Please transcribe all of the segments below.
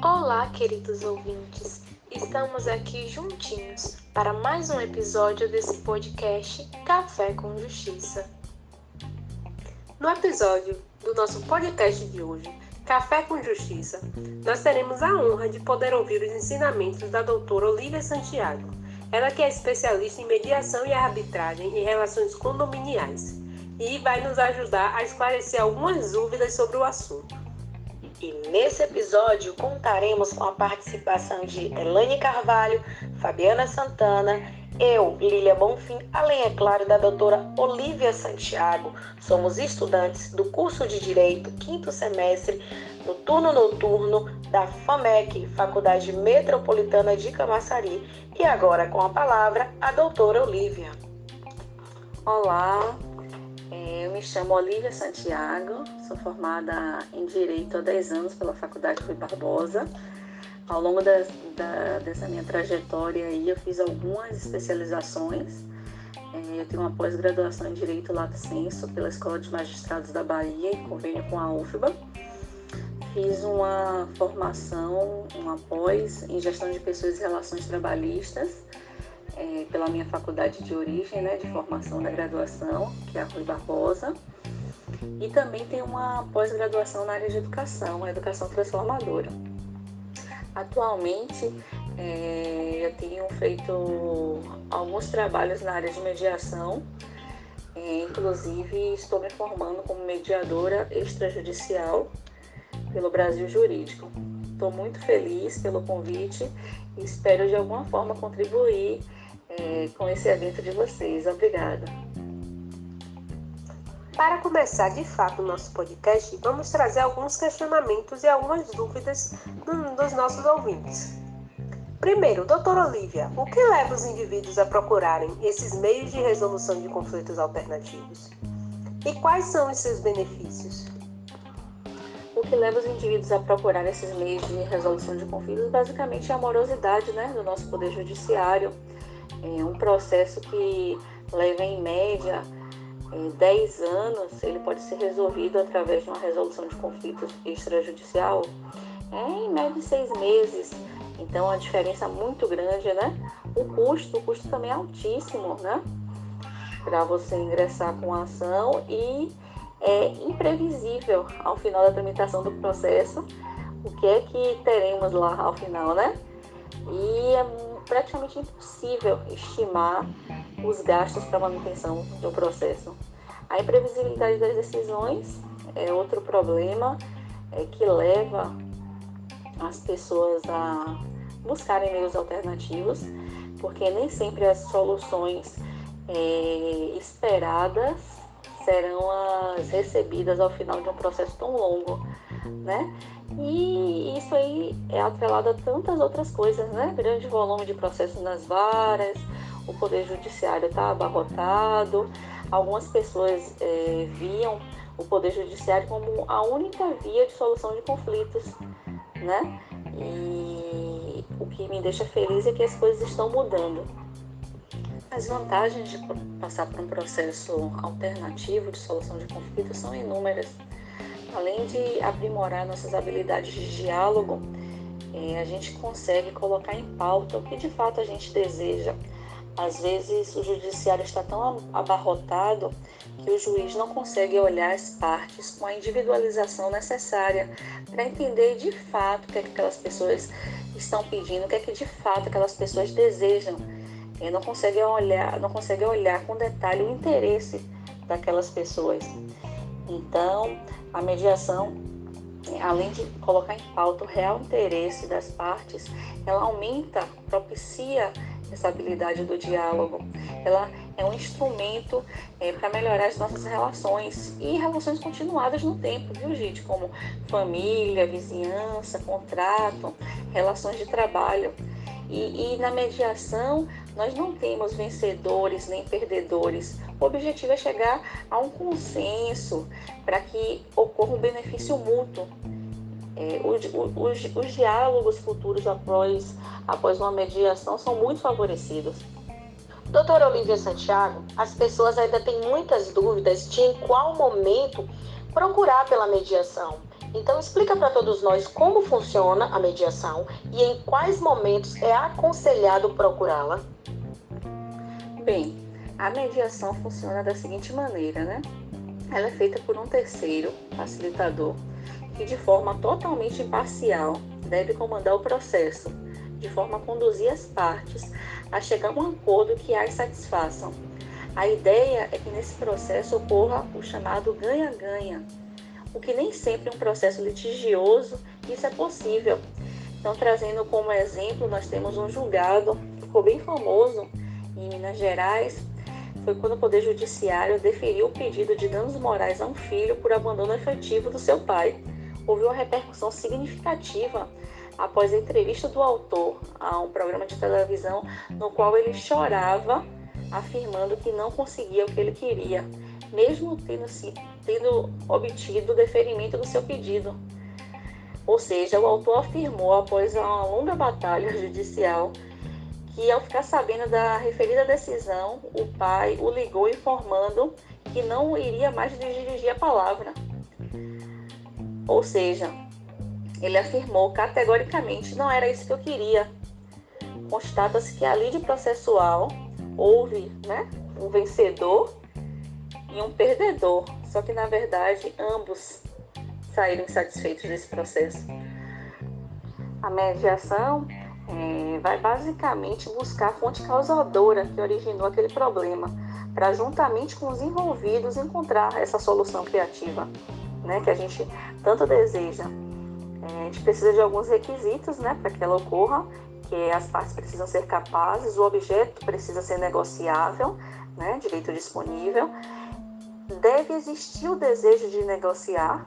Olá, queridos ouvintes. Estamos aqui juntinhos para mais um episódio desse podcast Café com Justiça. No episódio do nosso podcast de hoje, Café com Justiça, nós teremos a honra de poder ouvir os ensinamentos da doutora Olivia Santiago. Ela que é especialista em mediação e arbitragem em relações condominiais e vai nos ajudar a esclarecer algumas dúvidas sobre o assunto. E nesse episódio contaremos com a participação de Elaine Carvalho, Fabiana Santana, eu, Lília Bonfim, além, é claro, da doutora Olivia Santiago. Somos estudantes do curso de Direito, quinto semestre, no turno noturno da FAMEC, Faculdade Metropolitana de Camaçari. E agora com a palavra a doutora Olivia. Olá, eu me chamo Olivia Santiago, sou formada em Direito há 10 anos pela Faculdade Rui Barbosa. Ao longo da, da, dessa minha trajetória aí, eu fiz algumas especializações. É, eu tenho uma pós-graduação em Direito Lato Senso pela Escola de Magistrados da Bahia, em convênio com a UFBA. Fiz uma formação, uma pós em Gestão de Pessoas e Relações Trabalhistas é, pela minha faculdade de origem, né, de formação da graduação, que é a Rui Barbosa. E também tem uma pós-graduação na área de educação, a educação transformadora. Atualmente, é, eu tenho feito alguns trabalhos na área de mediação, é, inclusive estou me formando como mediadora extrajudicial pelo Brasil Jurídico. Estou muito feliz pelo convite e espero de alguma forma contribuir é, com esse evento de vocês. Obrigada. Para começar de fato o nosso podcast, vamos trazer alguns questionamentos e algumas dúvidas dos nossos ouvintes. Primeiro, doutora Olivia, o que leva os indivíduos a procurarem esses meios de resolução de conflitos alternativos? E quais são os seus benefícios? O que leva os indivíduos a procurar esses meios de resolução de conflitos basicamente é a morosidade né, do nosso poder judiciário é um processo que leva em média é, 10 anos, ele pode ser resolvido através de uma resolução de conflitos extrajudicial é, em média seis meses. Então a diferença é muito grande, né? O custo, o custo também é altíssimo, né? Para você ingressar com a ação e é imprevisível ao final da tramitação do processo o que é que teremos lá ao final, né? E é praticamente impossível estimar os gastos para manutenção do processo. A imprevisibilidade das decisões é outro problema é, que leva as pessoas a buscarem meios alternativos, porque nem sempre as soluções é, esperadas serão as recebidas ao final de um processo tão longo, né? E isso aí é atrelado a tantas outras coisas, né? Grande volume de processos nas varas, o poder judiciário está abarrotado. Algumas pessoas é, viam o poder judiciário como a única via de solução de conflitos, né? E o que me deixa feliz é que as coisas estão mudando. As vantagens de passar por um processo alternativo de solução de conflitos são inúmeras além de aprimorar nossas habilidades de diálogo, é, a gente consegue colocar em pauta o que de fato a gente deseja. Às vezes o judiciário está tão abarrotado que o juiz não consegue olhar as partes com a individualização necessária para entender de fato o que, é que aquelas pessoas estão pedindo, o que é que de fato aquelas pessoas desejam. E não consegue olhar, não consegue olhar com detalhe o interesse daquelas pessoas. Então, a mediação, além de colocar em pauta o real interesse das partes, ela aumenta, propicia essa habilidade do diálogo. Ela é um instrumento é, para melhorar as nossas relações e relações continuadas no tempo, viu, gente? Como família, vizinhança, contrato, relações de trabalho. E, e na mediação, nós não temos vencedores nem perdedores. O objetivo é chegar a um consenso para que ocorra um benefício mútuo. É, os, os, os diálogos futuros após, após uma mediação são muito favorecidos. Doutora Olivia Santiago, as pessoas ainda têm muitas dúvidas de em qual momento procurar pela mediação. Então, explica para todos nós como funciona a mediação e em quais momentos é aconselhado procurá-la. Bem, a mediação funciona da seguinte maneira, né? Ela é feita por um terceiro, facilitador, que de forma totalmente imparcial deve comandar o processo, de forma a conduzir as partes a chegar a um acordo que as satisfaçam. A ideia é que nesse processo ocorra o chamado ganha-ganha, o que nem sempre é um processo litigioso, isso é possível. Então, trazendo como exemplo, nós temos um julgado que ficou bem famoso em Minas Gerais, foi quando o Poder Judiciário deferiu o pedido de danos morais a um filho por abandono efetivo do seu pai. Houve uma repercussão significativa após a entrevista do autor a um programa de televisão no qual ele chorava, afirmando que não conseguia o que ele queria, mesmo tendo, tendo obtido o deferimento do seu pedido. Ou seja, o autor afirmou, após uma longa batalha judicial, que ao ficar sabendo da referida decisão, o pai o ligou informando que não iria mais dirigir a palavra. Ou seja, ele afirmou categoricamente: não era isso que eu queria. Constata-se que a lide processual houve né, um vencedor um perdedor, só que na verdade ambos saíram insatisfeitos desse processo. A mediação é, vai basicamente buscar a fonte causadora que originou aquele problema, para juntamente com os envolvidos encontrar essa solução criativa, né, que a gente tanto deseja. É, a gente precisa de alguns requisitos, né, para que ela ocorra, que as partes precisam ser capazes, o objeto precisa ser negociável, né, direito disponível. Deve existir o desejo de negociar,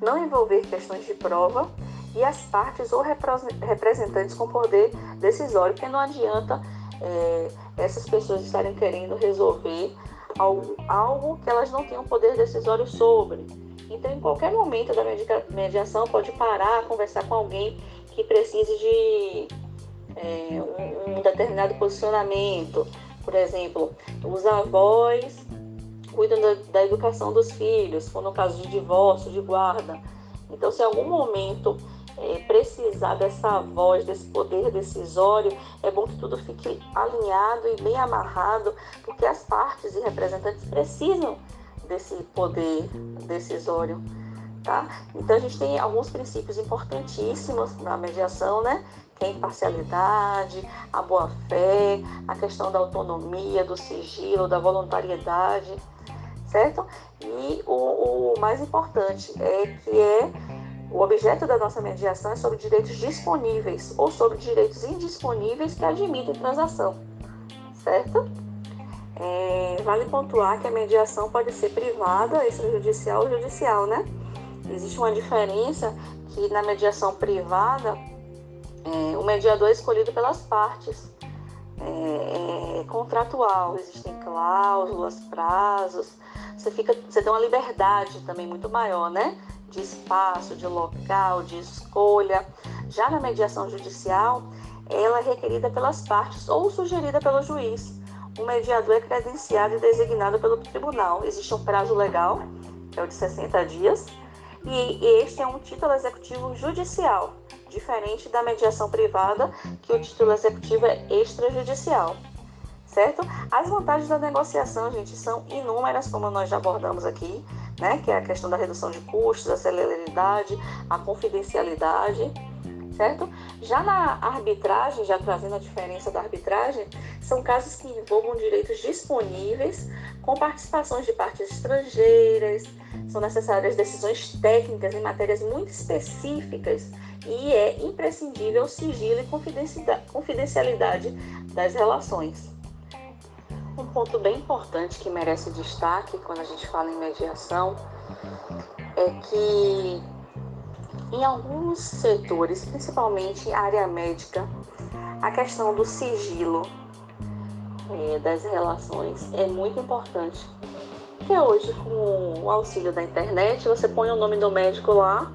não envolver questões de prova e as partes ou representantes com poder decisório, porque não adianta é, essas pessoas estarem querendo resolver algo, algo que elas não tenham poder decisório sobre. Então, em qualquer momento da mediação, pode parar, conversar com alguém que precise de é, um, um determinado posicionamento. Por exemplo, os avós cuidam da, da, educação dos filhos, quando no caso de divórcio, de guarda. Então, se em algum momento é, precisar dessa voz, desse poder decisório, é bom que tudo fique alinhado e bem amarrado, porque as partes e representantes precisam desse poder decisório. Tá? Então a gente tem alguns princípios importantíssimos na mediação, né? Que é a imparcialidade, a boa-fé, a questão da autonomia, do sigilo, da voluntariedade, certo? E o, o mais importante é que é o objeto da nossa mediação é sobre direitos disponíveis ou sobre direitos indisponíveis que admitem transação, certo? É, vale pontuar que a mediação pode ser privada, extrajudicial ou judicial, né? Existe uma diferença que na mediação privada, é, o mediador é escolhido pelas partes. É, é contratual, existem cláusulas, prazos, você fica, você tem uma liberdade também muito maior, né? de espaço, de local, de escolha. Já na mediação judicial, ela é requerida pelas partes ou sugerida pelo juiz. O mediador é credenciado e designado pelo tribunal. Existe um prazo legal, que é o de 60 dias, e este é um título executivo judicial, diferente da mediação privada, que o título executivo é extrajudicial. Certo? As vantagens da negociação, gente, são inúmeras, como nós já abordamos aqui né, que é a questão da redução de custos, a celeridade, a confidencialidade, certo? Já na arbitragem, já trazendo a diferença da arbitragem, são casos que envolvam direitos disponíveis com participações de partes estrangeiras, são necessárias decisões técnicas em matérias muito específicas e é imprescindível o sigilo e confidencialidade das relações. Um ponto bem importante que merece destaque quando a gente fala em mediação é que em alguns setores, principalmente área médica, a questão do sigilo é, das relações é muito importante. Porque hoje, com o auxílio da internet, você põe o nome do médico lá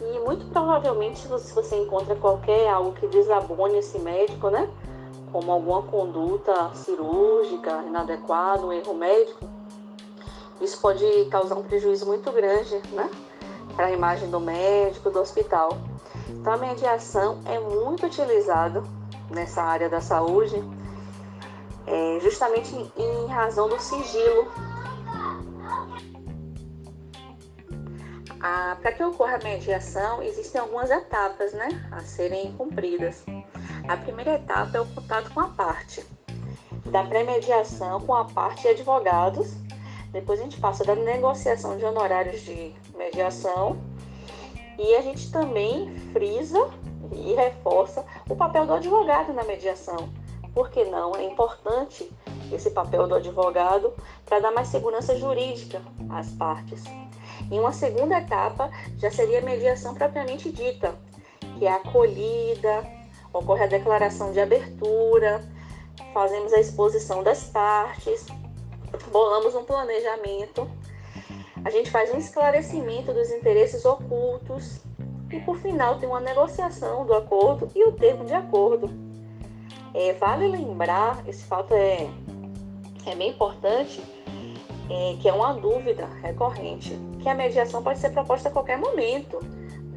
e muito provavelmente, se você encontra qualquer algo que desabone esse médico, né? como alguma conduta cirúrgica inadequada, um erro médico, isso pode causar um prejuízo muito grande, né? Para a imagem do médico, do hospital. Então, a mediação é muito utilizada nessa área da saúde, é, justamente em razão do sigilo. Para que ocorra a mediação, existem algumas etapas né, a serem cumpridas. A primeira etapa é o contato com a parte, da pré-mediação com a parte de advogados. Depois a gente passa da negociação de honorários de mediação e a gente também frisa e reforça o papel do advogado na mediação. Por que não? É importante esse papel do advogado para dar mais segurança jurídica às partes. Em uma segunda etapa, já seria a mediação propriamente dita, que é a acolhida, ocorre a declaração de abertura, fazemos a exposição das partes, bolamos um planejamento, a gente faz um esclarecimento dos interesses ocultos. E, por final, tem uma negociação do acordo e o termo de acordo. É, vale lembrar, esse fato é, é bem importante, é, que é uma dúvida recorrente, que a mediação pode ser proposta a qualquer momento,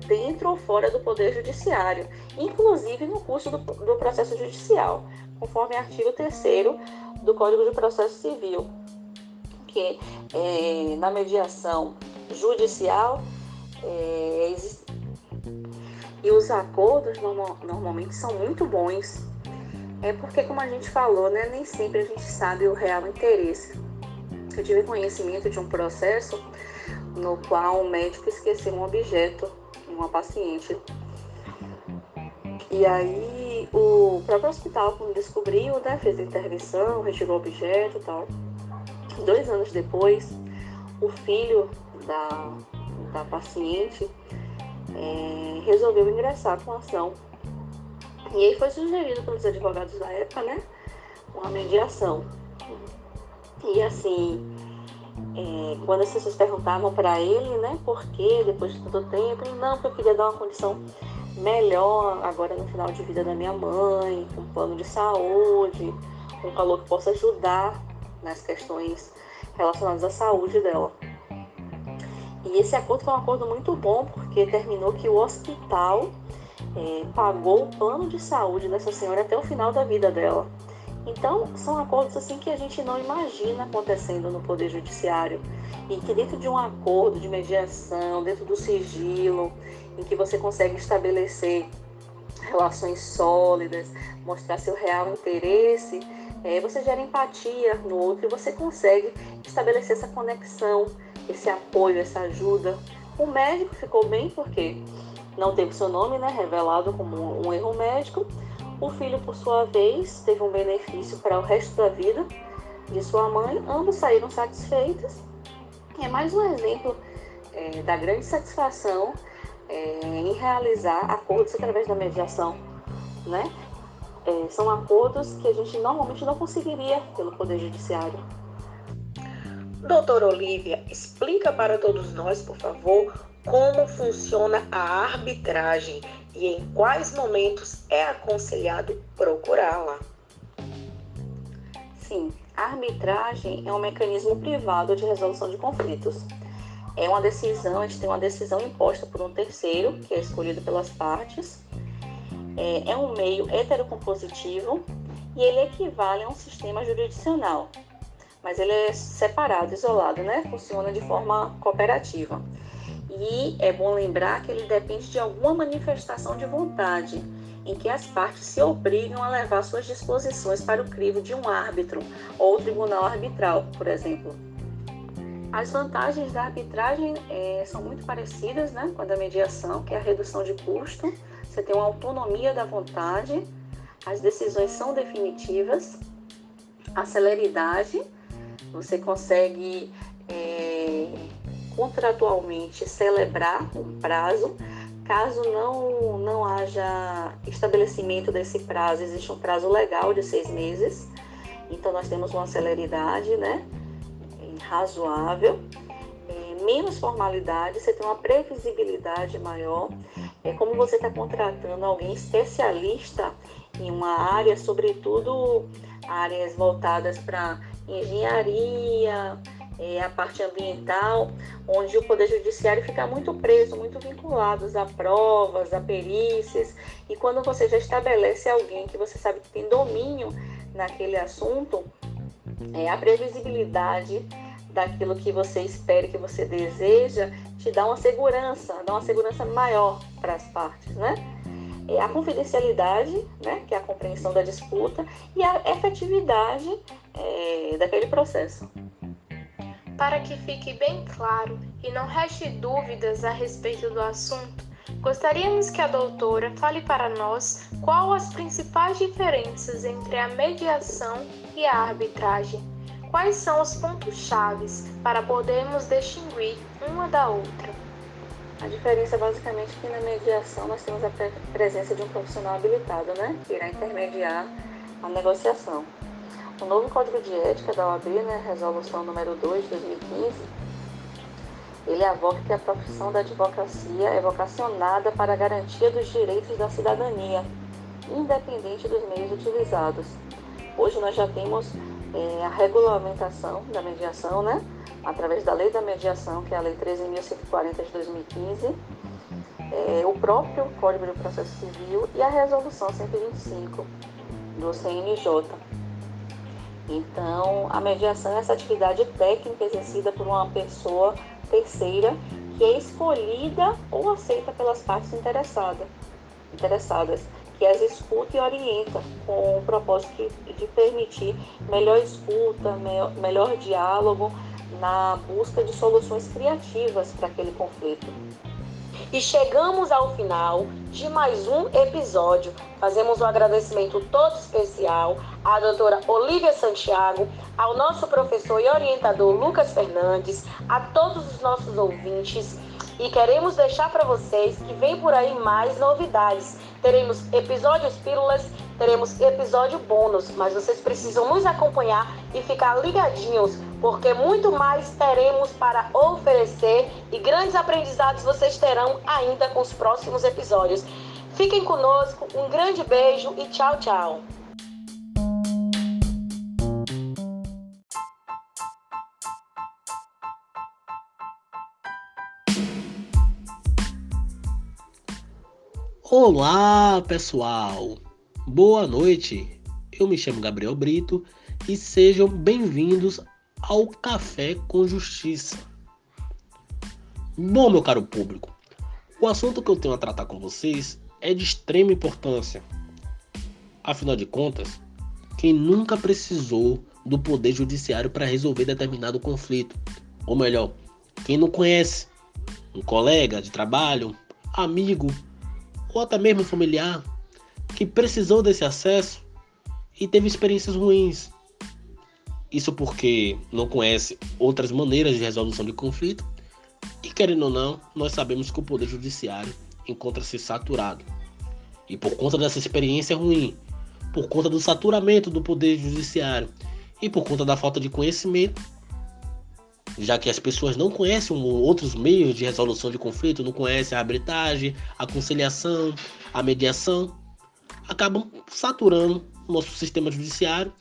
dentro ou fora do Poder Judiciário, inclusive no curso do, do processo judicial, conforme artigo 3 do Código de Processo Civil, que é, na mediação judicial é, e os acordos normal, normalmente são muito bons. É porque, como a gente falou, né, nem sempre a gente sabe o real interesse. Eu tive conhecimento de um processo no qual um médico esqueceu um objeto em uma paciente. E aí o próprio hospital, quando descobriu, né, fez a intervenção, retirou o objeto e tal. Dois anos depois, o filho da, da paciente é, resolveu ingressar com a ação. E aí foi sugerido pelos advogados da época, né? Uma mediação. E assim, é, quando as pessoas perguntavam para ele, né, por que depois de tanto tempo, não, porque eu queria dar uma condição melhor agora no final de vida da minha mãe, um plano de saúde, um calor que possa ajudar nas questões relacionadas à saúde dela. E esse acordo foi um acordo muito bom, porque terminou que o hospital é, pagou o plano de saúde dessa senhora até o final da vida dela. Então, são acordos assim que a gente não imagina acontecendo no Poder Judiciário. E que dentro de um acordo de mediação, dentro do sigilo, em que você consegue estabelecer relações sólidas, mostrar seu real interesse, é, você gera empatia no outro e você consegue estabelecer essa conexão esse apoio, essa ajuda. O médico ficou bem porque não teve seu nome né, revelado como um erro médico. O filho, por sua vez, teve um benefício para o resto da vida de sua mãe. Ambos saíram satisfeitos. É mais um exemplo é, da grande satisfação é, em realizar acordos através da mediação. Né? É, são acordos que a gente normalmente não conseguiria pelo Poder Judiciário. Doutora Olivia, explica para todos nós, por favor, como funciona a arbitragem e em quais momentos é aconselhado procurá-la. Sim, a arbitragem é um mecanismo privado de resolução de conflitos. É uma decisão, a gente tem uma decisão imposta por um terceiro, que é escolhido pelas partes. É, é um meio heterocompositivo e ele equivale a um sistema jurisdicional, mas ele é separado, isolado, né? Funciona de forma cooperativa. E é bom lembrar que ele depende de alguma manifestação de vontade, em que as partes se obrigam a levar suas disposições para o crivo de um árbitro ou tribunal arbitral, por exemplo. As vantagens da arbitragem é, são muito parecidas né, com a da mediação, que é a redução de custo, você tem uma autonomia da vontade, as decisões são definitivas, a celeridade, você consegue é, contratualmente celebrar um prazo. Caso não, não haja estabelecimento desse prazo, existe um prazo legal de seis meses. Então, nós temos uma celeridade né, razoável, é, menos formalidade, você tem uma previsibilidade maior. É como você está contratando alguém especialista em uma área, sobretudo áreas voltadas para engenharia, é, a parte ambiental, onde o Poder Judiciário fica muito preso, muito vinculado a provas, a perícias, e quando você já estabelece alguém que você sabe que tem domínio naquele assunto, é, a previsibilidade daquilo que você espera, que você deseja, te dá uma segurança, dá uma segurança maior para as partes, né? É a confidencialidade, né, que é a compreensão da disputa, e a efetividade é, daquele processo. Para que fique bem claro e não reste dúvidas a respeito do assunto, gostaríamos que a doutora fale para nós qual as principais diferenças entre a mediação e a arbitragem. Quais são os pontos chaves para podermos distinguir uma da outra? A diferença é basicamente que na mediação nós temos a presença de um profissional habilitado, né, que irá intermediar a negociação. O novo Código de Ética da OAB, né, resolução número 2 de 2015, ele avoca que a profissão da advocacia é vocacionada para a garantia dos direitos da cidadania, independente dos meios utilizados. Hoje nós já temos é, a regulamentação da mediação, né, através da Lei da Mediação, que é a Lei 13.140 de 2015, é, o próprio Código de Processo Civil e a Resolução 125 do CNJ. Então, a mediação é essa atividade técnica exercida por uma pessoa terceira que é escolhida ou aceita pelas partes interessadas, interessadas que as escuta e orienta com o propósito de permitir melhor escuta, melhor diálogo na busca de soluções criativas para aquele conflito. E chegamos ao final de mais um episódio. Fazemos um agradecimento todo especial à doutora Olivia Santiago, ao nosso professor e orientador Lucas Fernandes, a todos os nossos ouvintes. E queremos deixar para vocês que vem por aí mais novidades. Teremos episódios pílulas, teremos episódio bônus, mas vocês precisam nos acompanhar e ficar ligadinhos, porque muito mais teremos para oferecer e grandes aprendizados vocês terão ainda com os próximos episódios. Fiquem conosco, um grande beijo e tchau, tchau. Olá, pessoal! Boa noite! Eu me chamo Gabriel Brito e sejam bem-vindos ao Café com Justiça. Bom, meu caro público, o assunto que eu tenho a tratar com vocês é de extrema importância. Afinal de contas, quem nunca precisou do poder judiciário para resolver determinado conflito? Ou melhor, quem não conhece um colega de trabalho, amigo ou até mesmo familiar que precisou desse acesso e teve experiências ruins. Isso porque não conhece outras maneiras de resolução de conflito e, querendo ou não, nós sabemos que o Poder Judiciário encontra-se saturado. E por conta dessa experiência ruim, por conta do saturamento do Poder Judiciário e por conta da falta de conhecimento, já que as pessoas não conhecem outros meios de resolução de conflito, não conhecem a arbitragem, a conciliação, a mediação, acabam saturando o nosso sistema judiciário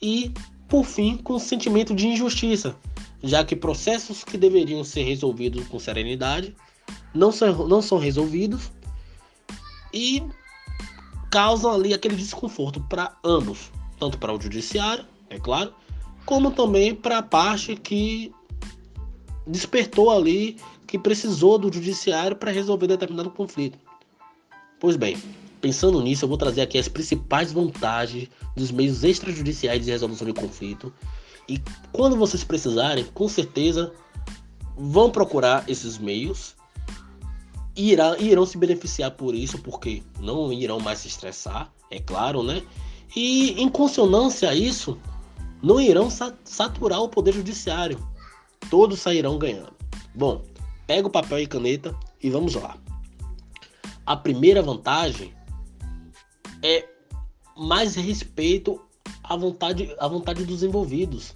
e, por fim, com o sentimento de injustiça, já que processos que deveriam ser resolvidos com serenidade não são, não são resolvidos e causam ali aquele desconforto para ambos, tanto para o judiciário, é claro, como também para a parte que despertou ali que precisou do judiciário para resolver determinado conflito. Pois bem, pensando nisso, eu vou trazer aqui as principais vantagens dos meios extrajudiciais de resolução de conflito. E quando vocês precisarem, com certeza vão procurar esses meios e irão, irão se beneficiar por isso, porque não irão mais se estressar, é claro, né? E em consonância a isso, não irão saturar o poder judiciário, todos sairão ganhando. Bom, pega o papel e caneta e vamos lá. A primeira vantagem é mais respeito à vontade, à vontade dos envolvidos.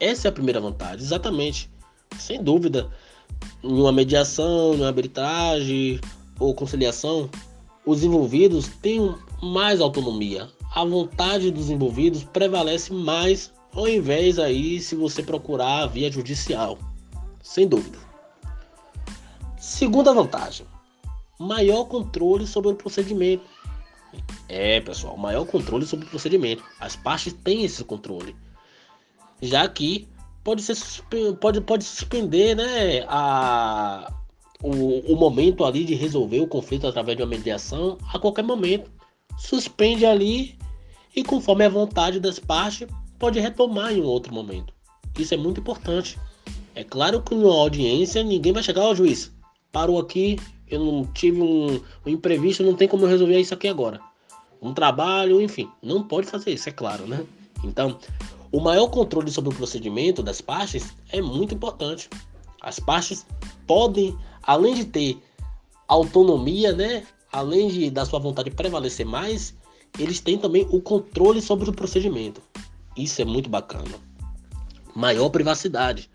Essa é a primeira vantagem, exatamente. Sem dúvida, em uma mediação, em uma arbitragem ou conciliação, os envolvidos têm mais autonomia. A vontade dos envolvidos prevalece mais ao invés aí se você procurar a via judicial, sem dúvida. Segunda vantagem, maior controle sobre o procedimento. É, pessoal, maior controle sobre o procedimento. As partes têm esse controle. Já que pode ser pode, pode suspender, né, a o, o momento ali de resolver o conflito através de uma mediação a qualquer momento. Suspende ali e conforme a vontade das partes pode retomar em um outro momento. Isso é muito importante. É claro que numa audiência ninguém vai chegar ao juiz. Parou aqui, eu não tive um, um imprevisto, não tem como eu resolver isso aqui agora. Um trabalho, enfim, não pode fazer isso, é claro, né? Então, o maior controle sobre o procedimento das partes é muito importante. As partes podem, além de ter autonomia, né? Além de da sua vontade prevalecer mais, eles têm também o controle sobre o procedimento. Isso é muito bacana. Maior privacidade.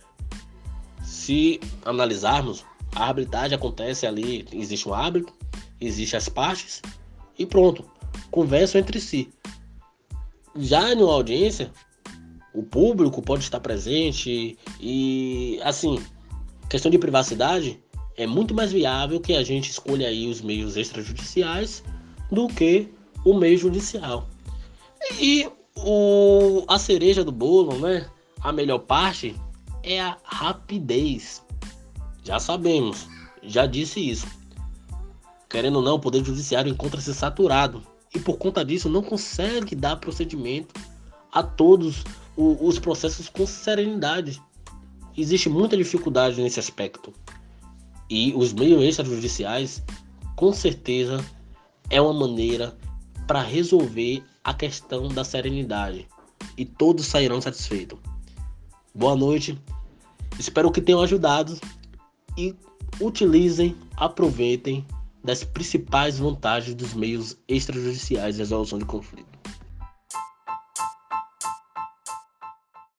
Se analisarmos, a arbitragem acontece ali, existe um árbitro, existe as partes e pronto, conversam entre si. Já numa audiência, o público pode estar presente e assim, questão de privacidade é muito mais viável que a gente escolha aí os meios extrajudiciais do que o meio judicial. E o, a cereja do bolo, né? A melhor parte é a rapidez. Já sabemos, já disse isso. Querendo ou não, o Poder Judiciário encontra-se saturado e por conta disso não consegue dar procedimento a todos os processos com serenidade. Existe muita dificuldade nesse aspecto. E os meios extrajudiciais, com certeza, é uma maneira para resolver a questão da serenidade e todos sairão satisfeitos. Boa noite, espero que tenham ajudado e utilizem, aproveitem das principais vantagens dos meios extrajudiciais de resolução de conflito.